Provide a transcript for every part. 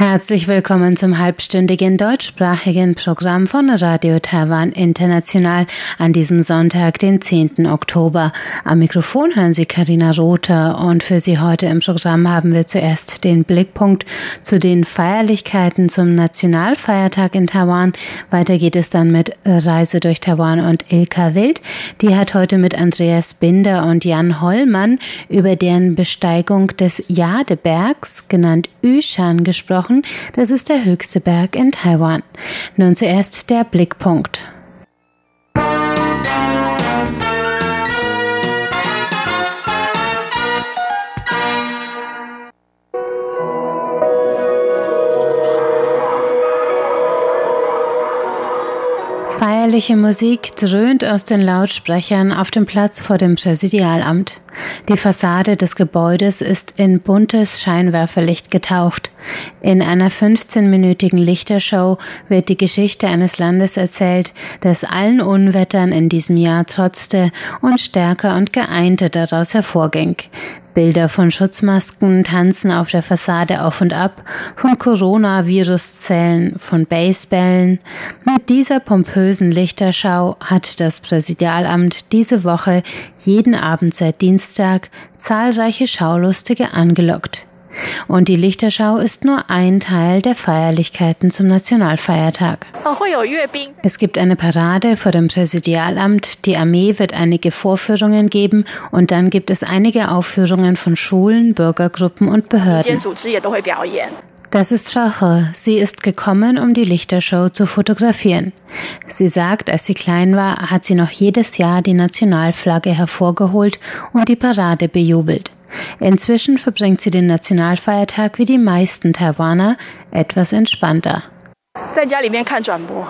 Herzlich willkommen zum halbstündigen deutschsprachigen Programm von Radio Taiwan International an diesem Sonntag, den 10. Oktober. Am Mikrofon hören Sie Karina Rother und für Sie heute im Programm haben wir zuerst den Blickpunkt zu den Feierlichkeiten zum Nationalfeiertag in Taiwan. Weiter geht es dann mit Reise durch Taiwan und Ilka Wild. Die hat heute mit Andreas Binder und Jan Hollmann über deren Besteigung des Jadebergs, genannt Yushan, gesprochen gesprochen. Das ist der höchste Berg in Taiwan. Nun zuerst der Blickpunkt. Feierliche Musik dröhnt aus den Lautsprechern auf dem Platz vor dem Präsidialamt. Die Fassade des Gebäudes ist in buntes Scheinwerferlicht getaucht. In einer 15-minütigen Lichtershow wird die Geschichte eines Landes erzählt, das allen Unwettern in diesem Jahr trotzte und stärker und geeinter daraus hervorging. Bilder von Schutzmasken tanzen auf der Fassade auf und ab, von Coronavirus-Zellen, von Basebällen. Mit dieser pompösen Lichterschau hat das Präsidialamt diese Woche jeden Abend seit Dienstag zahlreiche Schaulustige angelockt. Und die Lichterschau ist nur ein Teil der Feierlichkeiten zum Nationalfeiertag. Es gibt eine Parade vor dem Präsidialamt, die Armee wird einige Vorführungen geben und dann gibt es einige Aufführungen von Schulen, Bürgergruppen und Behörden. Das ist Frau He. Sie ist gekommen, um die Lichtershow zu fotografieren. Sie sagt, als sie klein war, hat sie noch jedes Jahr die Nationalflagge hervorgeholt und die Parade bejubelt. Inzwischen verbringt sie den Nationalfeiertag wie die meisten Taiwaner etwas entspannter.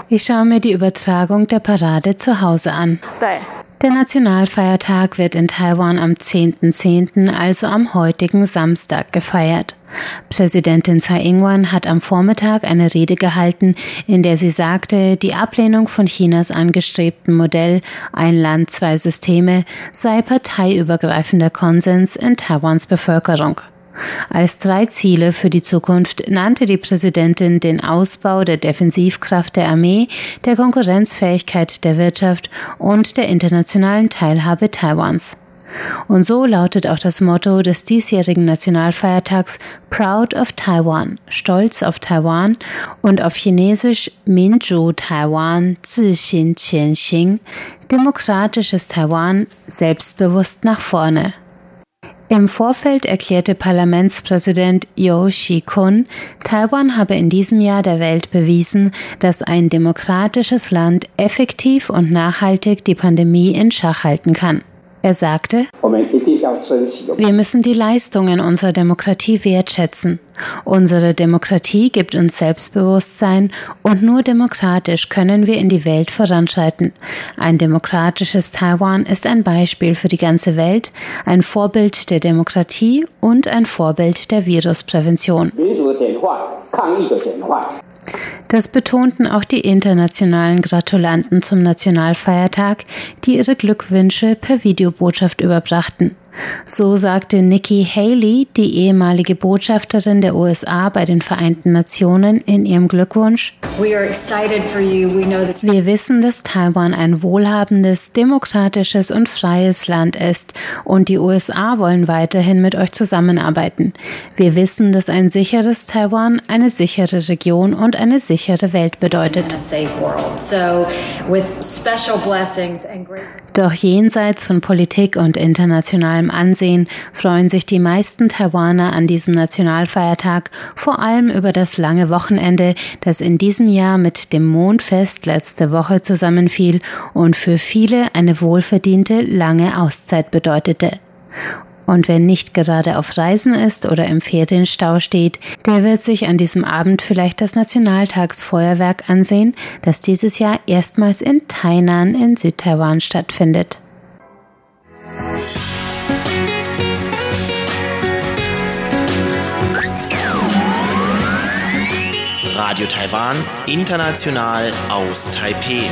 Ich schaue mir die Übertragung der Parade zu Hause an. Der Nationalfeiertag wird in Taiwan am 10.10., .10., also am heutigen Samstag, gefeiert. Präsidentin Tsai Ing-wen hat am Vormittag eine Rede gehalten, in der sie sagte, die Ablehnung von Chinas angestrebten Modell Ein Land, zwei Systeme sei parteiübergreifender Konsens in Taiwans Bevölkerung. Als drei Ziele für die Zukunft nannte die Präsidentin den Ausbau der Defensivkraft der Armee, der Konkurrenzfähigkeit der Wirtschaft und der internationalen Teilhabe Taiwans. Und so lautet auch das Motto des diesjährigen Nationalfeiertags Proud of Taiwan, Stolz auf Taiwan und auf Chinesisch Minzhu Taiwan, Zixin Qianxin, demokratisches Taiwan, selbstbewusst nach vorne. Im Vorfeld erklärte Parlamentspräsident Yo Shi-kun, Taiwan habe in diesem Jahr der Welt bewiesen, dass ein demokratisches Land effektiv und nachhaltig die Pandemie in Schach halten kann. Er sagte, wir müssen die Leistungen unserer Demokratie wertschätzen. Unsere Demokratie gibt uns Selbstbewusstsein und nur demokratisch können wir in die Welt voranschreiten. Ein demokratisches Taiwan ist ein Beispiel für die ganze Welt, ein Vorbild der Demokratie und ein Vorbild der Virusprävention. Das betonten auch die internationalen Gratulanten zum Nationalfeiertag, die ihre Glückwünsche per Videobotschaft überbrachten. So sagte Nikki Haley, die ehemalige Botschafterin der USA bei den Vereinten Nationen, in ihrem Glückwunsch. Wir wissen, dass Taiwan ein wohlhabendes, demokratisches und freies Land ist und die USA wollen weiterhin mit euch zusammenarbeiten. Wir wissen, dass ein sicheres Taiwan eine sichere Region und eine sichere Welt bedeutet. Doch jenseits von Politik und internationalem Ansehen freuen sich die meisten Taiwaner an diesem Nationalfeiertag vor allem über das lange Wochenende, das in diesem Jahr mit dem Mondfest letzte Woche zusammenfiel und für viele eine wohlverdiente lange Auszeit bedeutete. Und wer nicht gerade auf Reisen ist oder im Ferienstau steht, der wird sich an diesem Abend vielleicht das Nationaltagsfeuerwerk ansehen, das dieses Jahr erstmals in Tainan in Südtaiwan stattfindet. Radio Taiwan, international aus Taipeh.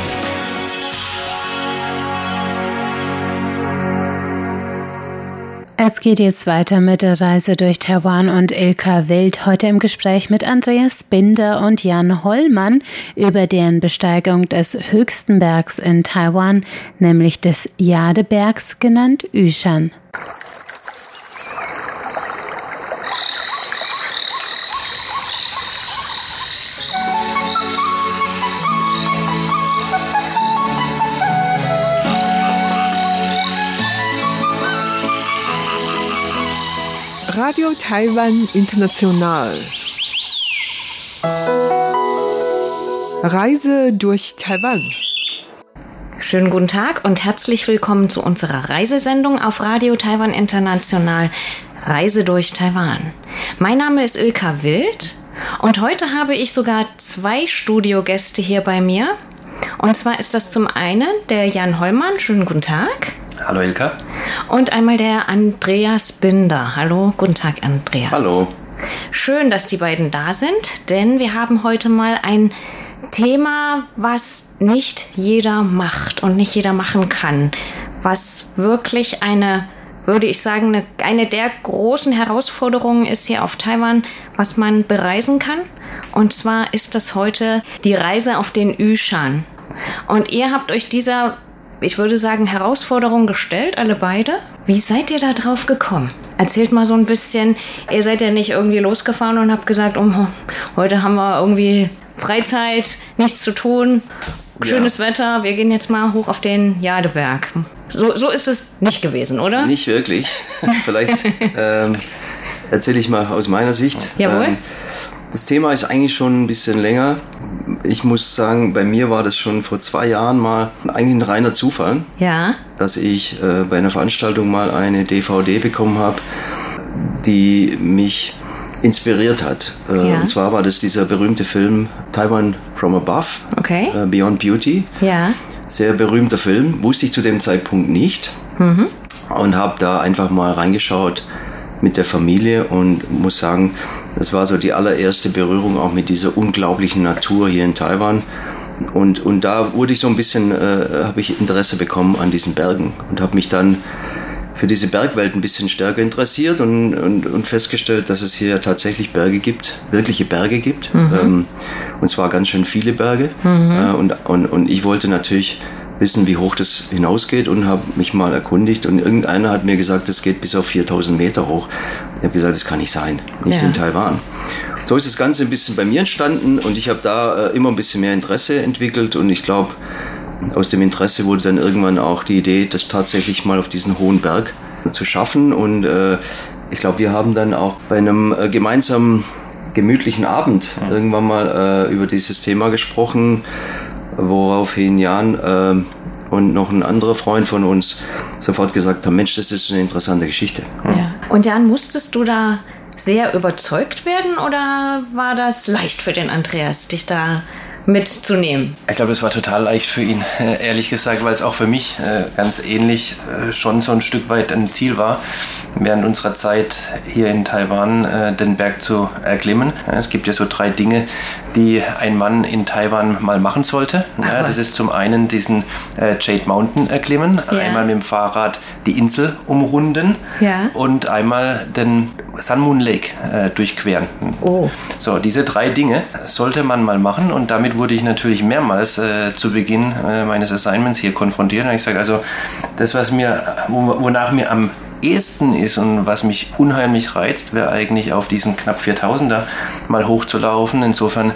Es geht jetzt weiter mit der Reise durch Taiwan und Ilka Wild. Heute im Gespräch mit Andreas Binder und Jan Hollmann über deren Besteigung des höchsten Bergs in Taiwan, nämlich des Jadebergs, genannt Yushan. Radio Taiwan International. Reise durch Taiwan. Schönen guten Tag und herzlich willkommen zu unserer Reisesendung auf Radio Taiwan International Reise durch Taiwan. Mein Name ist Ilka Wild und heute habe ich sogar zwei Studiogäste hier bei mir. Und zwar ist das zum einen der Jan Hollmann. Schönen guten Tag. Hallo Ilka. Und einmal der Andreas Binder. Hallo, guten Tag Andreas. Hallo. Schön, dass die beiden da sind, denn wir haben heute mal ein Thema, was nicht jeder macht und nicht jeder machen kann, was wirklich eine, würde ich sagen, eine, eine der großen Herausforderungen ist hier auf Taiwan, was man bereisen kann. Und zwar ist das heute die Reise auf den Yushan. Und ihr habt euch dieser ich würde sagen, Herausforderung gestellt, alle beide. Wie seid ihr da drauf gekommen? Erzählt mal so ein bisschen. Ihr seid ja nicht irgendwie losgefahren und habt gesagt, oh, heute haben wir irgendwie Freizeit, nichts zu tun, schönes ja. Wetter, wir gehen jetzt mal hoch auf den Jadeberg. So, so ist es nicht gewesen, oder? Nicht wirklich. Vielleicht ähm, erzähle ich mal aus meiner Sicht. Jawohl. Ähm, das Thema ist eigentlich schon ein bisschen länger. Ich muss sagen, bei mir war das schon vor zwei Jahren mal eigentlich ein reiner Zufall, ja. dass ich äh, bei einer Veranstaltung mal eine DVD bekommen habe, die mich inspiriert hat. Äh, ja. Und zwar war das dieser berühmte Film Taiwan from Above, okay. äh, Beyond Beauty. Ja. Sehr berühmter Film, wusste ich zu dem Zeitpunkt nicht. Mhm. Und habe da einfach mal reingeschaut mit der Familie und muss sagen, das war so die allererste Berührung auch mit dieser unglaublichen Natur hier in Taiwan. Und, und da wurde ich so ein bisschen, äh, habe ich Interesse bekommen an diesen Bergen und habe mich dann für diese Bergwelt ein bisschen stärker interessiert und, und, und, festgestellt, dass es hier tatsächlich Berge gibt, wirkliche Berge gibt. Mhm. Ähm, und zwar ganz schön viele Berge. Mhm. Äh, und, und, und ich wollte natürlich wissen, wie hoch das hinausgeht und habe mich mal erkundigt und irgendeiner hat mir gesagt, das geht bis auf 4000 Meter hoch. Ich habe gesagt, das kann nicht sein, nicht ja. in Taiwan. So ist das Ganze ein bisschen bei mir entstanden und ich habe da äh, immer ein bisschen mehr Interesse entwickelt und ich glaube, aus dem Interesse wurde dann irgendwann auch die Idee, das tatsächlich mal auf diesen hohen Berg zu schaffen und äh, ich glaube, wir haben dann auch bei einem äh, gemeinsamen gemütlichen Abend irgendwann mal äh, über dieses Thema gesprochen woraufhin Jan äh, und noch ein anderer Freund von uns sofort gesagt haben, Mensch, das ist eine interessante Geschichte. Ja. Und Jan, musstest du da sehr überzeugt werden oder war das leicht für den Andreas, dich da mitzunehmen? Ich glaube, es war total leicht für ihn, ehrlich gesagt, weil es auch für mich äh, ganz ähnlich äh, schon so ein Stück weit ein Ziel war, während unserer Zeit hier in Taiwan äh, den Berg zu erklimmen. Es gibt ja so drei Dinge, die ein Mann in Taiwan mal machen sollte. Ach, das ist zum einen diesen Jade Mountain erklimmen, ja. einmal mit dem Fahrrad die Insel umrunden ja. und einmal den Sun Moon Lake durchqueren. Oh. So, diese drei Dinge sollte man mal machen und damit wurde ich natürlich mehrmals äh, zu Beginn äh, meines Assignments hier konfrontiert. Und ich sage also, das, was mir, wonach mir am ehesten ist und was mich unheimlich reizt, wäre eigentlich auf diesen knapp 4000er mal hochzulaufen. Insofern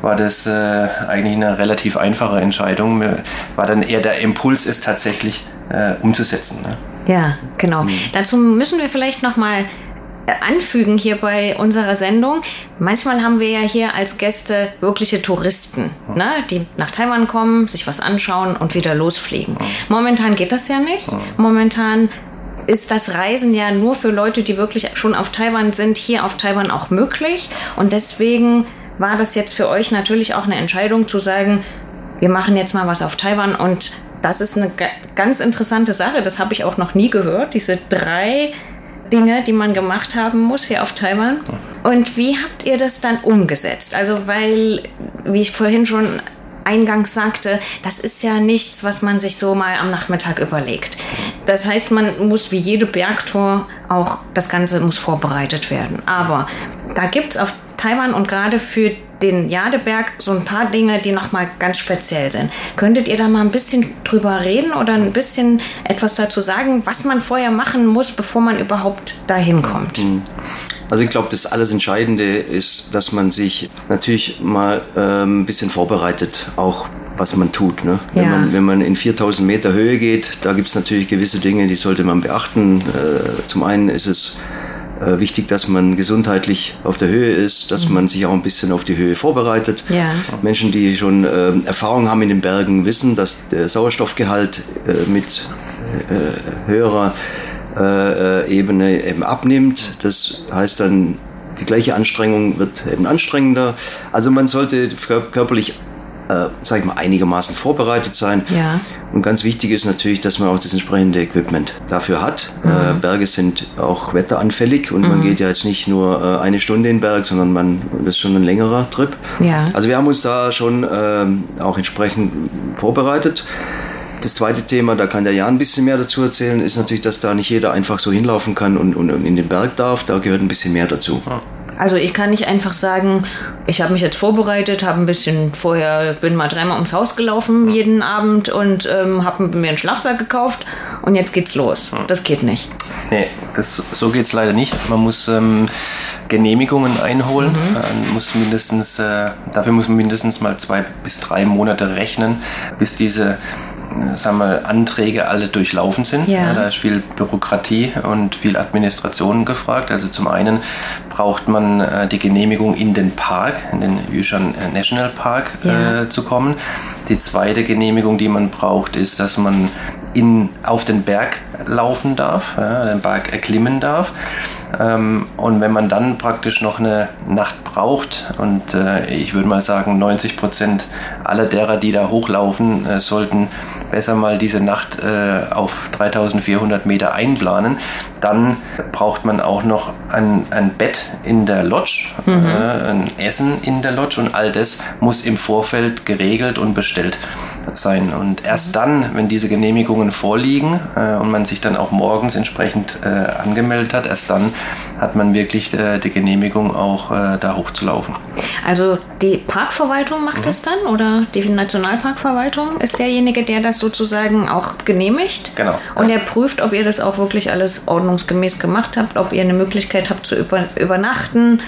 war das äh, eigentlich eine relativ einfache Entscheidung. Mir war dann eher der Impuls, es tatsächlich äh, umzusetzen. Ne? Ja, genau. Mhm. Dazu müssen wir vielleicht noch mal anfügen hier bei unserer Sendung. Manchmal haben wir ja hier als Gäste wirkliche Touristen, ne, die nach Taiwan kommen, sich was anschauen und wieder losfliegen. Momentan geht das ja nicht. Momentan ist das Reisen ja nur für Leute, die wirklich schon auf Taiwan sind, hier auf Taiwan auch möglich. Und deswegen war das jetzt für euch natürlich auch eine Entscheidung zu sagen, wir machen jetzt mal was auf Taiwan und das ist eine ganz interessante Sache. Das habe ich auch noch nie gehört. Diese drei Dinge, die man gemacht haben muss hier auf Taiwan. Und wie habt ihr das dann umgesetzt? Also, weil, wie ich vorhin schon eingangs sagte, das ist ja nichts, was man sich so mal am Nachmittag überlegt. Das heißt, man muss wie jede Bergtour auch, das Ganze muss vorbereitet werden. Aber da gibt es auf Taiwan und gerade für den Jadeberg so ein paar Dinge, die nochmal ganz speziell sind. Könntet ihr da mal ein bisschen drüber reden oder ein bisschen etwas dazu sagen, was man vorher machen muss, bevor man überhaupt dahin kommt? Mhm. Also ich glaube, das alles Entscheidende ist, dass man sich natürlich mal äh, ein bisschen vorbereitet, auch was man tut. Ne? Ja. Wenn, man, wenn man in 4000 Meter Höhe geht, da gibt es natürlich gewisse Dinge, die sollte man beachten. Äh, zum einen ist es äh, wichtig, dass man gesundheitlich auf der Höhe ist, dass mhm. man sich auch ein bisschen auf die Höhe vorbereitet. Ja. Menschen, die schon äh, Erfahrung haben in den Bergen, wissen, dass der Sauerstoffgehalt äh, mit äh, höherer äh, Ebene eben abnimmt. Das heißt dann, die gleiche Anstrengung wird eben anstrengender. Also man sollte körperlich äh, sag ich mal, einigermaßen vorbereitet sein. Ja. Und ganz wichtig ist natürlich, dass man auch das entsprechende Equipment dafür hat. Mhm. Äh, Berge sind auch wetteranfällig und mhm. man geht ja jetzt nicht nur äh, eine Stunde in den Berg, sondern man, das ist schon ein längerer Trip. Ja. Also wir haben uns da schon ähm, auch entsprechend vorbereitet. Das zweite Thema, da kann der Jan ein bisschen mehr dazu erzählen, ist natürlich, dass da nicht jeder einfach so hinlaufen kann und, und in den Berg darf. Da gehört ein bisschen mehr dazu. Ja. Also ich kann nicht einfach sagen, ich habe mich jetzt vorbereitet, habe ein bisschen vorher, bin mal dreimal ums Haus gelaufen jeden Abend und ähm, habe mir einen Schlafsack gekauft und jetzt geht's los. Das geht nicht. Nee, das, so geht's leider nicht. Man muss ähm, Genehmigungen einholen, mhm. äh, muss mindestens, äh, dafür muss man mindestens mal zwei bis drei Monate rechnen, bis diese sagen wir, Anträge alle durchlaufen sind. Ja. Ja, da ist viel Bürokratie und viel Administration gefragt. Also zum einen braucht man äh, die Genehmigung in den Park, in den Yushan National Park ja. äh, zu kommen. Die zweite Genehmigung, die man braucht, ist, dass man in, auf den Berg laufen darf, den Berg erklimmen darf. Ähm, und wenn man dann praktisch noch eine Nacht braucht, und äh, ich würde mal sagen, 90 Prozent aller derer, die da hochlaufen, äh, sollten besser mal diese Nacht äh, auf 3400 Meter einplanen, dann braucht man auch noch ein, ein Bett in der Lodge, mhm. ein Essen in der Lodge und all das muss im Vorfeld geregelt und bestellt sein. Und erst mhm. dann, wenn diese Genehmigungen vorliegen und man sich dann auch morgens entsprechend angemeldet hat, erst dann hat man wirklich äh, die Genehmigung auch äh, da hochzulaufen. Also die Parkverwaltung macht mhm. das dann oder die Nationalparkverwaltung ist derjenige, der das sozusagen auch genehmigt? Genau. Und er prüft, ob ihr das auch wirklich alles ordnungsgemäß gemacht habt, ob ihr eine Möglichkeit habt zu über übernachten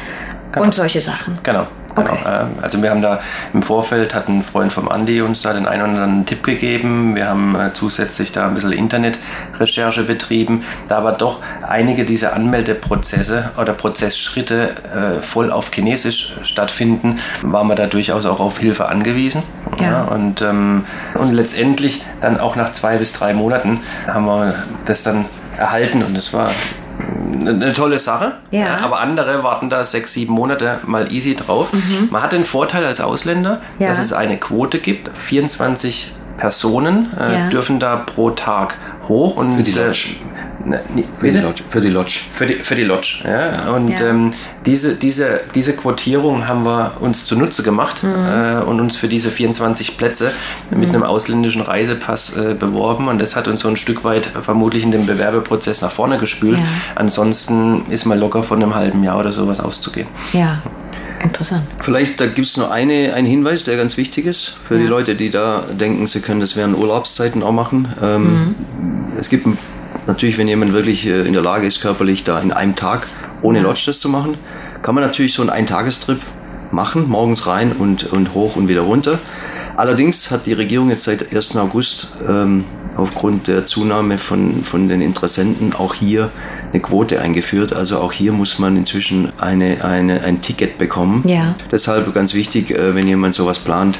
genau. und solche Sachen. Genau. Genau. Okay. Ähm, also wir haben da im Vorfeld, hat ein Freund vom Andi uns da den einen oder anderen Tipp gegeben. Wir haben äh, zusätzlich da ein bisschen Internetrecherche betrieben. Da aber doch einige dieser Anmeldeprozesse oder Prozessschritte äh, voll auf Chinesisch stattfinden, waren wir da durchaus auch auf Hilfe angewiesen. Ja. ja und, ähm, und letztendlich dann auch nach zwei bis drei Monaten haben wir das dann erhalten und es war eine tolle Sache. Ja. Aber andere warten da sechs, sieben Monate mal easy drauf. Mhm. Man hat den Vorteil als Ausländer, ja. dass es eine Quote gibt. 24 Personen äh, ja. dürfen da pro Tag hoch und für die Lodge. Ne, für, die Lodge. für die Lodge. Für die, für die Lodge, ja. ja. Und ja. Ähm, diese, diese, diese Quotierung haben wir uns zunutze gemacht mhm. äh, und uns für diese 24 Plätze mhm. mit einem ausländischen Reisepass äh, beworben. Und das hat uns so ein Stück weit vermutlich in dem Bewerbeprozess nach vorne gespült. Ja. Ansonsten ist mal locker von einem halben Jahr oder sowas auszugehen. Ja. Interessant. Vielleicht, da gibt es nur eine, einen Hinweis, der ganz wichtig ist für ja. die Leute, die da denken, sie können das während Urlaubszeiten auch machen. Ähm, mhm. Es gibt natürlich, wenn jemand wirklich äh, in der Lage ist, körperlich da in einem Tag ohne. Lodge das zu machen, kann man natürlich so einen Eintagestrip machen, morgens rein und, und hoch und wieder runter. Allerdings hat die Regierung jetzt seit 1. August ähm, aufgrund der Zunahme von, von den Interessenten auch hier eine Quote eingeführt. Also auch hier muss man inzwischen eine, eine, ein Ticket bekommen. Ja. Deshalb ganz wichtig, äh, wenn jemand sowas plant,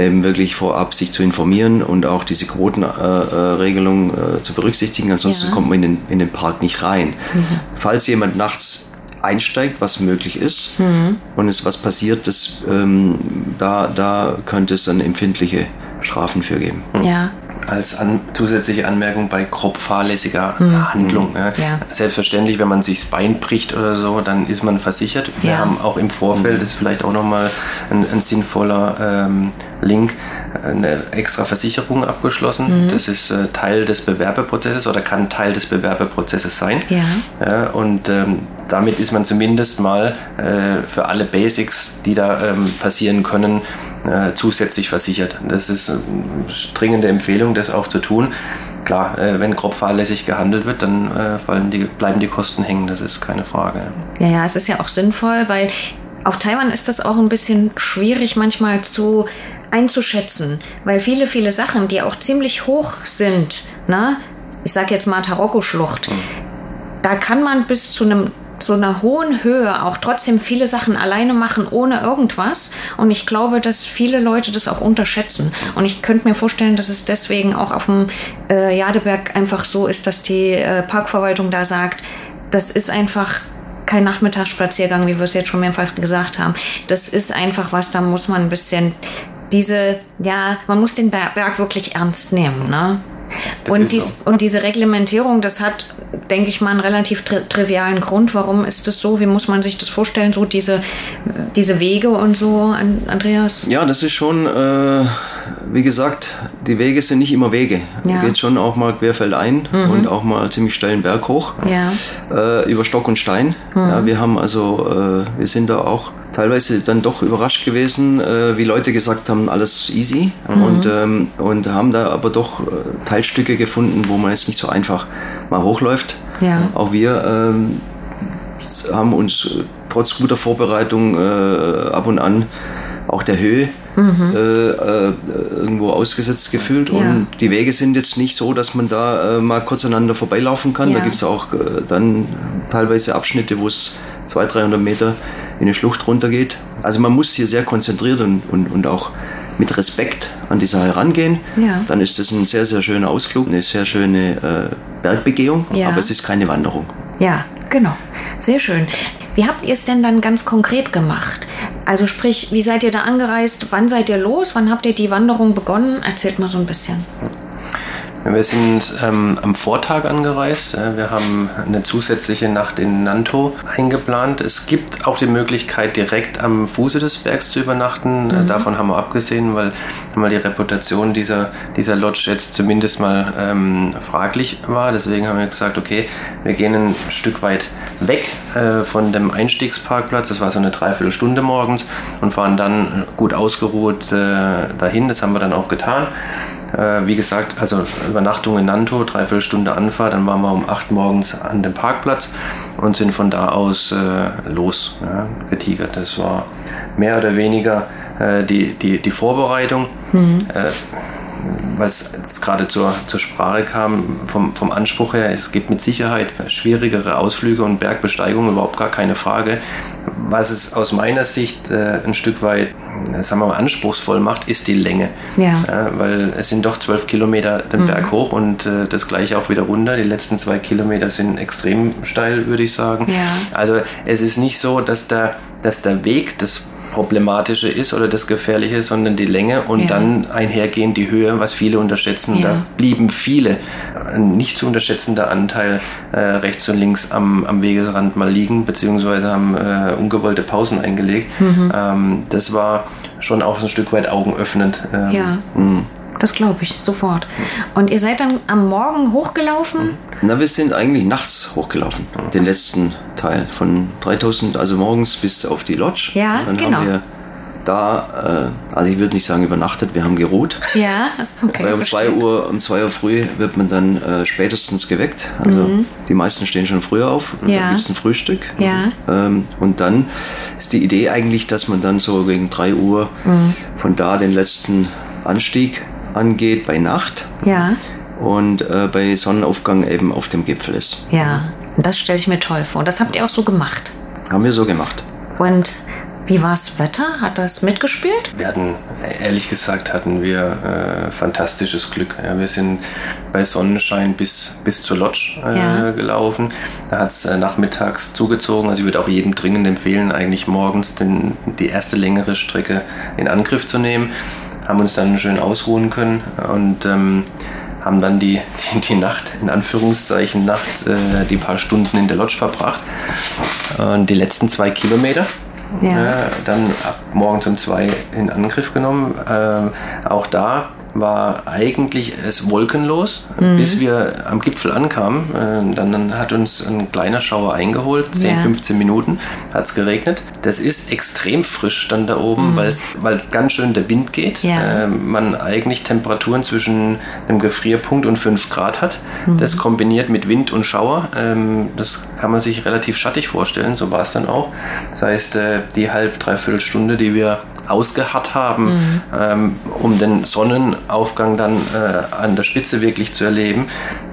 ähm, wirklich vorab sich zu informieren und auch diese Quotenregelung äh, äh, zu berücksichtigen. Ansonsten ja. kommt man in den, in den Park nicht rein. Mhm. Falls jemand nachts einsteigt, was möglich ist, mhm. und es was passiert, das, ähm, da, da könnte es dann empfindliche Strafen für geben. Ja. Als an, zusätzliche Anmerkung bei grob fahrlässiger mhm. Handlung. Ja. Ja. Selbstverständlich, wenn man sich das Bein bricht oder so, dann ist man versichert. Wir haben auch im Vorfeld, mhm. das ist vielleicht auch nochmal ein, ein sinnvoller ähm, Link, eine extra Versicherung abgeschlossen. Mhm. Das ist äh, Teil des Bewerbeprozesses oder kann Teil des Bewerbeprozesses sein. Ja. ja und ähm, damit ist man zumindest mal äh, für alle Basics, die da ähm, passieren können, äh, zusätzlich versichert. Das ist eine dringende Empfehlung, das auch zu tun. Klar, äh, wenn grob fahrlässig gehandelt wird, dann äh, die, bleiben die Kosten hängen, das ist keine Frage. Ja, ja, es ist ja auch sinnvoll, weil auf Taiwan ist das auch ein bisschen schwierig manchmal zu einzuschätzen, weil viele, viele Sachen, die auch ziemlich hoch sind, ne? ich sage jetzt mal Taroko-Schlucht, mhm. da kann man bis zu einem so einer hohen Höhe auch trotzdem viele Sachen alleine machen, ohne irgendwas. Und ich glaube, dass viele Leute das auch unterschätzen. Und ich könnte mir vorstellen, dass es deswegen auch auf dem äh, Jadeberg einfach so ist, dass die äh, Parkverwaltung da sagt, das ist einfach kein Nachmittagsspaziergang, wie wir es jetzt schon mehrfach gesagt haben. Das ist einfach was, da muss man ein bisschen diese, ja, man muss den Berg wirklich ernst nehmen. Ne? Und, dies, so. und, diese Reglementierung, das hat, denke ich mal, einen relativ tri trivialen Grund. Warum ist das so? Wie muss man sich das vorstellen? So diese, diese Wege und so, Andreas? Ja, das ist schon, äh, wie gesagt, die Wege sind nicht immer Wege. Ja. Da geht schon auch mal querfeldein mhm. und auch mal ziemlich steilen Berg hoch. Ja. Äh, über Stock und Stein. Mhm. Ja, wir haben also, äh, wir sind da auch teilweise dann doch überrascht gewesen, äh, wie Leute gesagt haben, alles easy mhm. und, ähm, und haben da aber doch äh, Teilstücke gefunden, wo man jetzt nicht so einfach mal hochläuft. Ja. Auch wir ähm, haben uns trotz guter Vorbereitung äh, ab und an auch der Höhe mhm. äh, äh, irgendwo ausgesetzt gefühlt. Ja. Und die Wege sind jetzt nicht so, dass man da äh, mal kurz aneinander vorbeilaufen kann. Ja. Da gibt es auch äh, dann teilweise Abschnitte, wo es 200, 300 Meter in eine Schlucht runtergeht. Also man muss hier sehr konzentriert und, und, und auch mit Respekt an die Sache rangehen. Ja. Dann ist das ein sehr, sehr schöner Ausflug, eine sehr schöne äh, Bergbegehung, aber es ist keine Wanderung. Ja, genau. Sehr schön. Wie habt ihr es denn dann ganz konkret gemacht? Also sprich, wie seid ihr da angereist? Wann seid ihr los? Wann habt ihr die Wanderung begonnen? Erzählt mal so ein bisschen. Wir sind ähm, am Vortag angereist. Wir haben eine zusätzliche Nacht in Nanto eingeplant. Es gibt auch die Möglichkeit, direkt am Fuße des Bergs zu übernachten. Mhm. Davon haben wir abgesehen, weil, weil die Reputation dieser, dieser Lodge jetzt zumindest mal ähm, fraglich war. Deswegen haben wir gesagt, okay, wir gehen ein Stück weit weg äh, von dem Einstiegsparkplatz. Das war so eine Dreiviertelstunde morgens und fahren dann gut ausgeruht äh, dahin. Das haben wir dann auch getan. Äh, wie gesagt, also Übernachtung in Nanto, dreiviertel Stunde Anfahrt, dann waren wir um 8 morgens an dem Parkplatz und sind von da aus äh, los ja, getigert. Das war mehr oder weniger äh, die, die, die Vorbereitung. Mhm. Äh, weil es gerade zur, zur Sprache kam, vom, vom Anspruch her, es gibt mit Sicherheit schwierigere Ausflüge und Bergbesteigungen, überhaupt gar keine Frage. Was es aus meiner Sicht äh, ein Stück weit sagen wir mal, anspruchsvoll macht, ist die Länge. Ja. ja weil es sind doch zwölf Kilometer den mhm. Berg hoch und äh, das gleiche auch wieder runter. Die letzten zwei Kilometer sind extrem steil, würde ich sagen. Ja. Also es ist nicht so, dass der, dass der Weg des Problematische ist oder das Gefährliche, sondern die Länge und ja. dann einhergehend die Höhe, was viele unterschätzen. Ja. Da blieben viele, ein nicht zu unterschätzender Anteil äh, rechts und links am, am Wegesrand mal liegen, beziehungsweise haben äh, ungewollte Pausen eingelegt. Mhm. Ähm, das war schon auch ein Stück weit augenöffnend. Ähm, ja. Mh. Das glaube ich sofort. Und ihr seid dann am Morgen hochgelaufen? Na, wir sind eigentlich nachts hochgelaufen. Den letzten Teil von 3000, also morgens bis auf die Lodge. Ja, dann genau. Haben wir da, äh, also ich würde nicht sagen übernachtet, wir haben geruht. Ja, okay. Weil um 2 Uhr, um 2 Uhr früh wird man dann äh, spätestens geweckt. Also mhm. die meisten stehen schon früher auf. Und ja. Dann gibt es ein Frühstück. Ja. Ähm, und dann ist die Idee eigentlich, dass man dann so gegen 3 Uhr mhm. von da den letzten Anstieg angeht bei Nacht. Ja. Und äh, bei Sonnenaufgang eben auf dem Gipfel ist. Ja, das stelle ich mir toll vor. Das habt ihr auch so gemacht. Haben wir so gemacht. Und wie war das Wetter? Hat das mitgespielt? Wir hatten, ehrlich gesagt, hatten wir äh, fantastisches Glück. Ja, wir sind bei Sonnenschein bis, bis zur Lodge äh, ja. gelaufen. Da hat es äh, nachmittags zugezogen. Also ich würde auch jedem dringend empfehlen, eigentlich morgens den, die erste längere Strecke in Angriff zu nehmen haben uns dann schön ausruhen können und ähm, haben dann die, die, die, Nacht, in Anführungszeichen Nacht, äh, die paar Stunden in der Lodge verbracht. Und die letzten zwei Kilometer ja. äh, dann ab morgens um zwei in Angriff genommen. Äh, auch da war eigentlich es wolkenlos, mhm. bis wir am Gipfel ankamen. Äh, dann, hat uns ein kleiner Schauer eingeholt, 10, ja. 15 Minuten hat es geregnet. Das ist extrem frisch dann da oben, mhm. weil ganz schön der Wind geht. Ja. Äh, man eigentlich Temperaturen zwischen einem Gefrierpunkt und 5 Grad hat. Mhm. Das kombiniert mit Wind und Schauer, ähm, das kann man sich relativ schattig vorstellen, so war es dann auch. Das heißt, äh, die halb, dreiviertel Stunde, die wir ausgeharrt haben, mhm. ähm, um den Sonnenaufgang dann äh, an der Spitze wirklich zu erleben,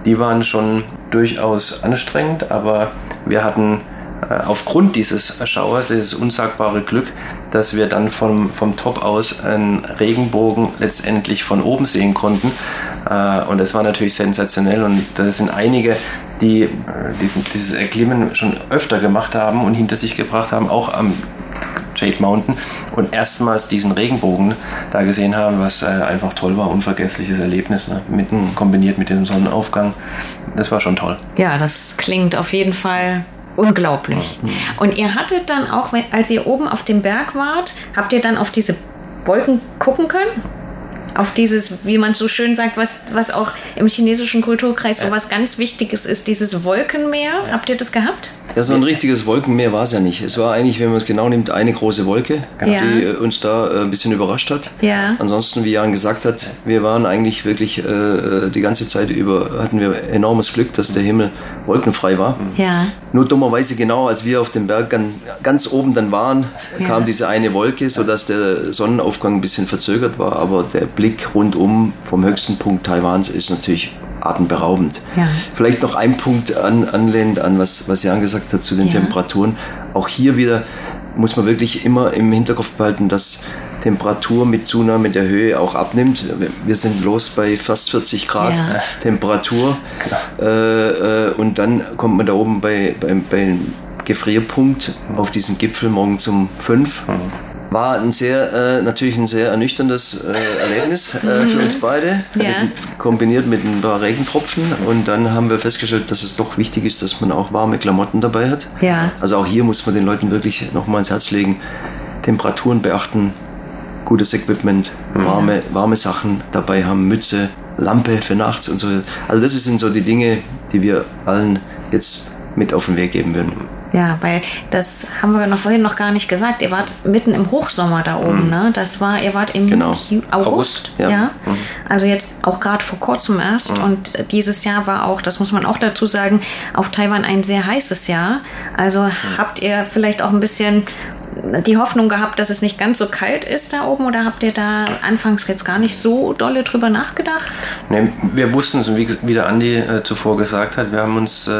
die waren schon durchaus anstrengend, aber wir hatten äh, aufgrund dieses Schauers, dieses unsagbare Glück, dass wir dann vom, vom Top aus einen Regenbogen letztendlich von oben sehen konnten. Äh, und das war natürlich sensationell und da sind einige, die äh, diesen, dieses Erklimmen schon öfter gemacht haben und hinter sich gebracht haben, auch am Jade Mountain und erstmals diesen Regenbogen da gesehen haben, was äh, einfach toll war, unvergessliches Erlebnis, ne? mit, kombiniert mit dem Sonnenaufgang. Das war schon toll. Ja, das klingt auf jeden Fall unglaublich. Mhm. Und ihr hattet dann auch, als ihr oben auf dem Berg wart, habt ihr dann auf diese Wolken gucken können? auf dieses, wie man so schön sagt, was, was auch im chinesischen Kulturkreis so was ganz Wichtiges ist, dieses Wolkenmeer. Habt ihr das gehabt? Ja, so ein richtiges Wolkenmeer war es ja nicht. Es war eigentlich, wenn man es genau nimmt, eine große Wolke, ja. die äh, uns da äh, ein bisschen überrascht hat. Ja. Ansonsten, wie Jan gesagt hat, wir waren eigentlich wirklich äh, äh, die ganze Zeit über, hatten wir enormes Glück, dass der Himmel wolkenfrei war. Ja. Nur dummerweise genau, als wir auf dem Berg ganz oben dann waren, kam diese eine Wolke, sodass der Sonnenaufgang ein bisschen verzögert war. Aber der Blick rundum vom höchsten Punkt Taiwans ist natürlich atemberaubend. Ja. Vielleicht noch ein Punkt an, anlehnend an, was, was Jan gesagt hat zu den ja. Temperaturen. Auch hier wieder muss man wirklich immer im Hinterkopf behalten, dass Temperatur mit Zunahme der Höhe auch abnimmt. Wir sind los bei fast 40 Grad ja. Temperatur äh, äh, und dann kommt man da oben bei, bei, beim Gefrierpunkt auf diesen Gipfel morgen um 5. War ein sehr, äh, natürlich ein sehr ernüchterndes äh, Erlebnis äh, für uns beide, ja. kombiniert mit ein paar Regentropfen. Und dann haben wir festgestellt, dass es doch wichtig ist, dass man auch warme Klamotten dabei hat. Ja. Also auch hier muss man den Leuten wirklich nochmal ins Herz legen, Temperaturen beachten, gutes Equipment, warme, warme Sachen dabei haben, Mütze, Lampe für nachts und so. Also das sind so die Dinge, die wir allen jetzt mit auf den Weg geben würden. Ja, weil das haben wir noch vorhin noch gar nicht gesagt. Ihr wart mitten im Hochsommer da oben, mhm. ne? Das war, ihr wart im genau. August, August, ja. ja? Mhm. Also jetzt auch gerade vor kurzem erst. Mhm. Und dieses Jahr war auch, das muss man auch dazu sagen, auf Taiwan ein sehr heißes Jahr. Also mhm. habt ihr vielleicht auch ein bisschen die Hoffnung gehabt, dass es nicht ganz so kalt ist da oben oder habt ihr da anfangs jetzt gar nicht so dolle drüber nachgedacht? Nee, wir wussten es, wie, wie der Andi äh, zuvor gesagt hat, wir haben uns äh,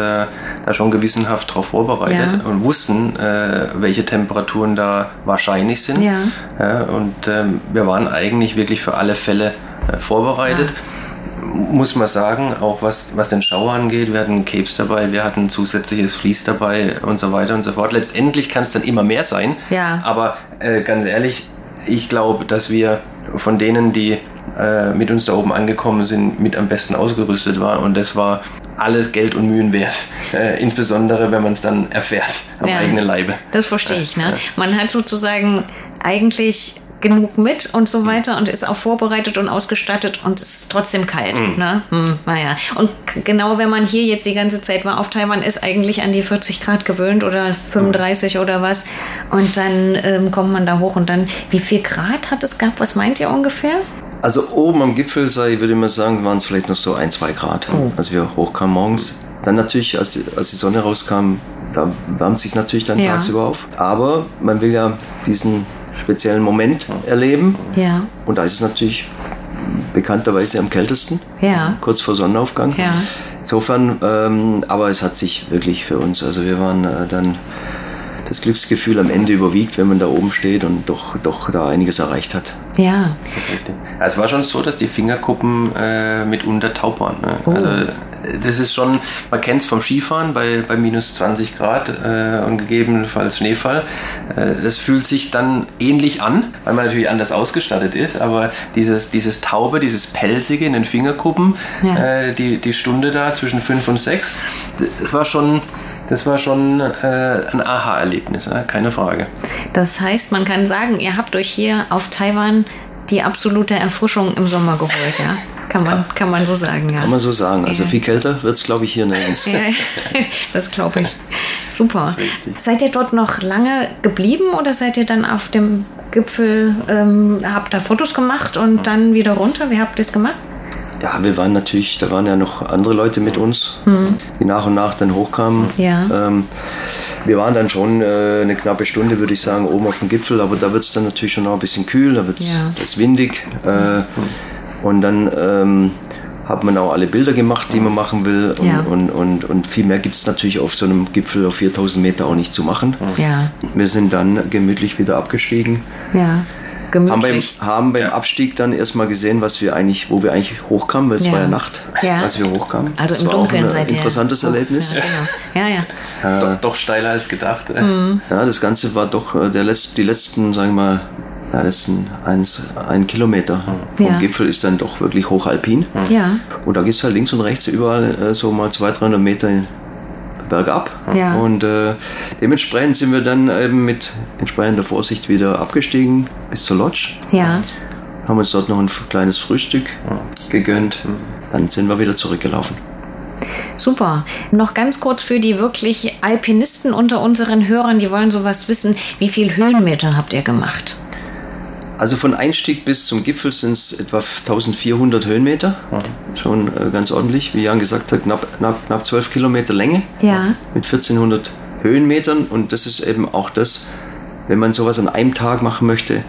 da schon gewissenhaft darauf vorbereitet ja. und wussten, äh, welche Temperaturen da wahrscheinlich sind. Ja. ja und ähm, wir waren eigentlich wirklich für alle Fälle äh, vorbereitet. Ja muss man sagen, auch was, was den Schauer angeht, wir hatten Capes dabei, wir hatten zusätzliches Vlies dabei und so weiter und so fort. Letztendlich kann es dann immer mehr sein. Ja. Aber äh, ganz ehrlich, ich glaube, dass wir von denen, die äh, mit uns da oben angekommen sind, mit am besten ausgerüstet waren. Und das war alles Geld und Mühen wert. Äh, insbesondere, wenn man es dann erfährt am ja, eigenen Leibe. Das verstehe ich. Ne? Man hat sozusagen eigentlich genug mit und so weiter und ist auch vorbereitet und ausgestattet und es ist trotzdem kalt. Mhm. Ne? Hm, naja. Und genau wenn man hier jetzt die ganze Zeit war auf Taiwan, ist eigentlich an die 40 Grad gewöhnt oder 35 mhm. oder was. Und dann ähm, kommt man da hoch und dann, wie viel Grad hat es gehabt? Was meint ihr ungefähr? Also oben am Gipfel, sei, würde ich mal sagen, waren es vielleicht noch so ein, zwei Grad, oh. als wir hochkamen morgens. Dann natürlich, als die, als die Sonne rauskam, da wärmt sich natürlich dann ja. tagsüber auf. Aber man will ja diesen speziellen Moment erleben. Ja. Und da ist es natürlich bekannterweise am kältesten, ja. kurz vor Sonnenaufgang. Ja. Insofern, ähm, aber es hat sich wirklich für uns, also wir waren äh, dann das Glücksgefühl am Ende überwiegt, wenn man da oben steht und doch, doch da einiges erreicht hat. Ja. Das ist richtig. Es war schon so, dass die Fingerkuppen äh, mitunter taub waren. Ne? Oh. Also das ist schon, man kennt es vom Skifahren bei, bei minus 20 Grad äh, und gegebenenfalls Schneefall. Äh, das fühlt sich dann ähnlich an, weil man natürlich anders ausgestattet ist, aber dieses, dieses Taube, dieses Pelzige in den Fingerkuppen, ja. äh, die, die Stunde da zwischen 5 und 6, das war schon das war schon äh, ein Aha-Erlebnis, keine Frage. Das heißt, man kann sagen, ihr habt euch hier auf Taiwan die absolute Erfrischung im Sommer geholt, ja? Kann man, kann man so sagen, ja. Kann man so sagen. Also viel kälter wird es, glaube ich, hier nirgends. Ja, das glaube ich. Super. Seid ihr dort noch lange geblieben oder seid ihr dann auf dem Gipfel, ähm, habt da Fotos gemacht und dann wieder runter? Wie habt ihr es gemacht? Ja, wir waren natürlich, da waren ja noch andere Leute mit uns, mhm. die nach und nach dann hochkamen. Ja. Ähm, wir waren dann schon äh, eine knappe Stunde, würde ich sagen, oben auf dem Gipfel, aber da wird es dann natürlich schon noch ein bisschen kühl, da wird es ja. windig. Äh, und dann ähm, hat man auch alle Bilder gemacht, die man machen will. Und, ja. und, und, und viel mehr gibt es natürlich auf so einem Gipfel auf 4000 Meter auch nicht zu machen. Ja. Wir sind dann gemütlich wieder abgestiegen. Ja. Gemütlich. Haben beim, haben beim Abstieg dann erstmal gesehen, was wir eigentlich, wo wir eigentlich hochkamen, weil es ja. war ja Nacht, ja. als wir hochkamen. Also das im Dunkeln seid ihr. Interessantes oh, Erlebnis. Ja, genau. ja. ja. Äh, doch, doch, steiler als gedacht. Mhm. Ja, das Ganze war doch äh, der Letz-, die letzten, sagen wir mal, ja, das sind eins, ein Kilometer vom ja. Gipfel ist dann doch wirklich hochalpin. Ja. Und da geht es halt links und rechts überall äh, so mal 200, 300 Meter bergab. Ja. Und äh, dementsprechend sind wir dann eben mit entsprechender Vorsicht wieder abgestiegen bis zur Lodge. Ja. Haben uns dort noch ein kleines Frühstück gegönnt. Dann sind wir wieder zurückgelaufen. Super. Noch ganz kurz für die wirklich Alpinisten unter unseren Hörern, die wollen sowas wissen. Wie viel Höhenmeter habt ihr gemacht? Also von Einstieg bis zum Gipfel sind es etwa 1400 Höhenmeter. Ja. Schon äh, ganz ordentlich. Wie Jan gesagt hat, knapp, knapp, knapp 12 Kilometer Länge. Ja. Mit 1400 Höhenmetern. Und das ist eben auch das, wenn man sowas an einem Tag machen möchte,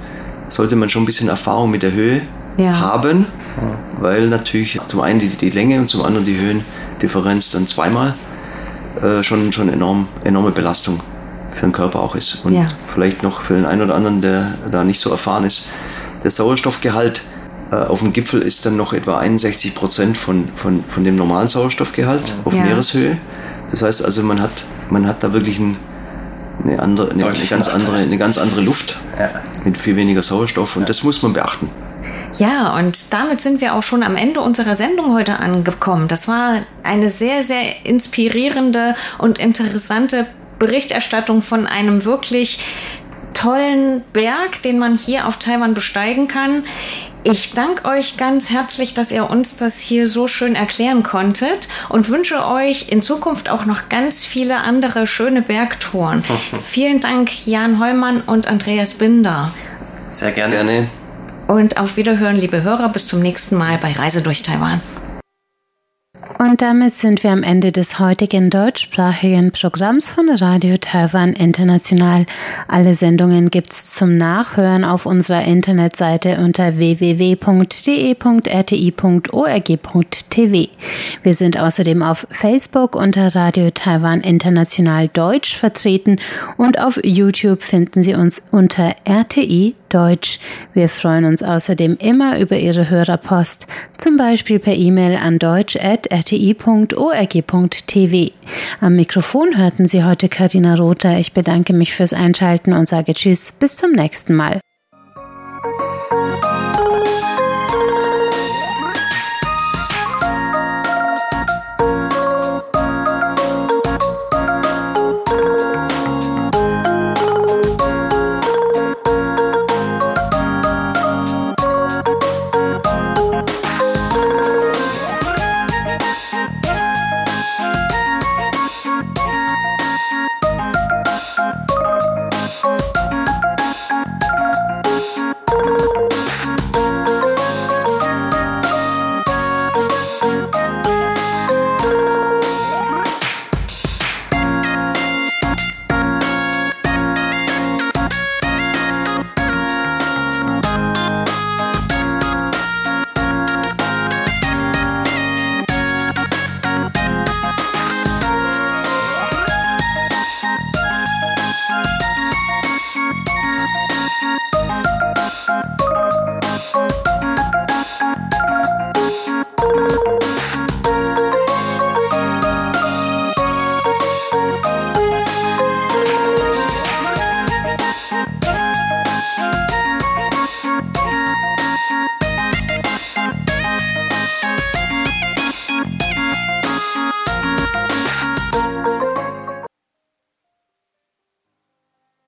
sollte man schon ein bisschen Erfahrung mit der Höhe ja. haben. Ja. Weil natürlich zum einen die, die Länge und zum anderen die Höhendifferenz dann zweimal äh, schon, schon enorm, enorme Belastung für den Körper auch ist. Und ja. vielleicht noch für den einen oder anderen, der da nicht so erfahren ist. Der Sauerstoffgehalt äh, auf dem Gipfel ist dann noch etwa 61 Prozent von, von, von dem normalen Sauerstoffgehalt auf ja. Meereshöhe. Das heißt also, man hat, man hat da wirklich ein, eine, andere, eine, eine, ganz andere, eine ganz andere Luft ja. mit viel weniger Sauerstoff und das muss man beachten. Ja, und damit sind wir auch schon am Ende unserer Sendung heute angekommen. Das war eine sehr, sehr inspirierende und interessante Berichterstattung von einem wirklich tollen Berg, den man hier auf Taiwan besteigen kann. Ich danke euch ganz herzlich, dass ihr uns das hier so schön erklären konntet und wünsche euch in Zukunft auch noch ganz viele andere schöne Bergtouren. Vielen Dank, Jan Heumann und Andreas Binder. Sehr gerne. gerne. Und auf Wiederhören, liebe Hörer, bis zum nächsten Mal bei Reise durch Taiwan. Und damit sind wir am Ende des heutigen deutschsprachigen Programms von Radio Taiwan International. Alle Sendungen gibt's zum Nachhören auf unserer Internetseite unter www.de.rti.org.tv. Wir sind außerdem auf Facebook unter Radio Taiwan International Deutsch vertreten und auf YouTube finden Sie uns unter RTI Deutsch. Wir freuen uns außerdem immer über Ihre Hörerpost, zum Beispiel per E-Mail an deutsch.rti.org.tv. Am Mikrofon hörten Sie heute Karina Rother. Ich bedanke mich fürs Einschalten und sage Tschüss, bis zum nächsten Mal.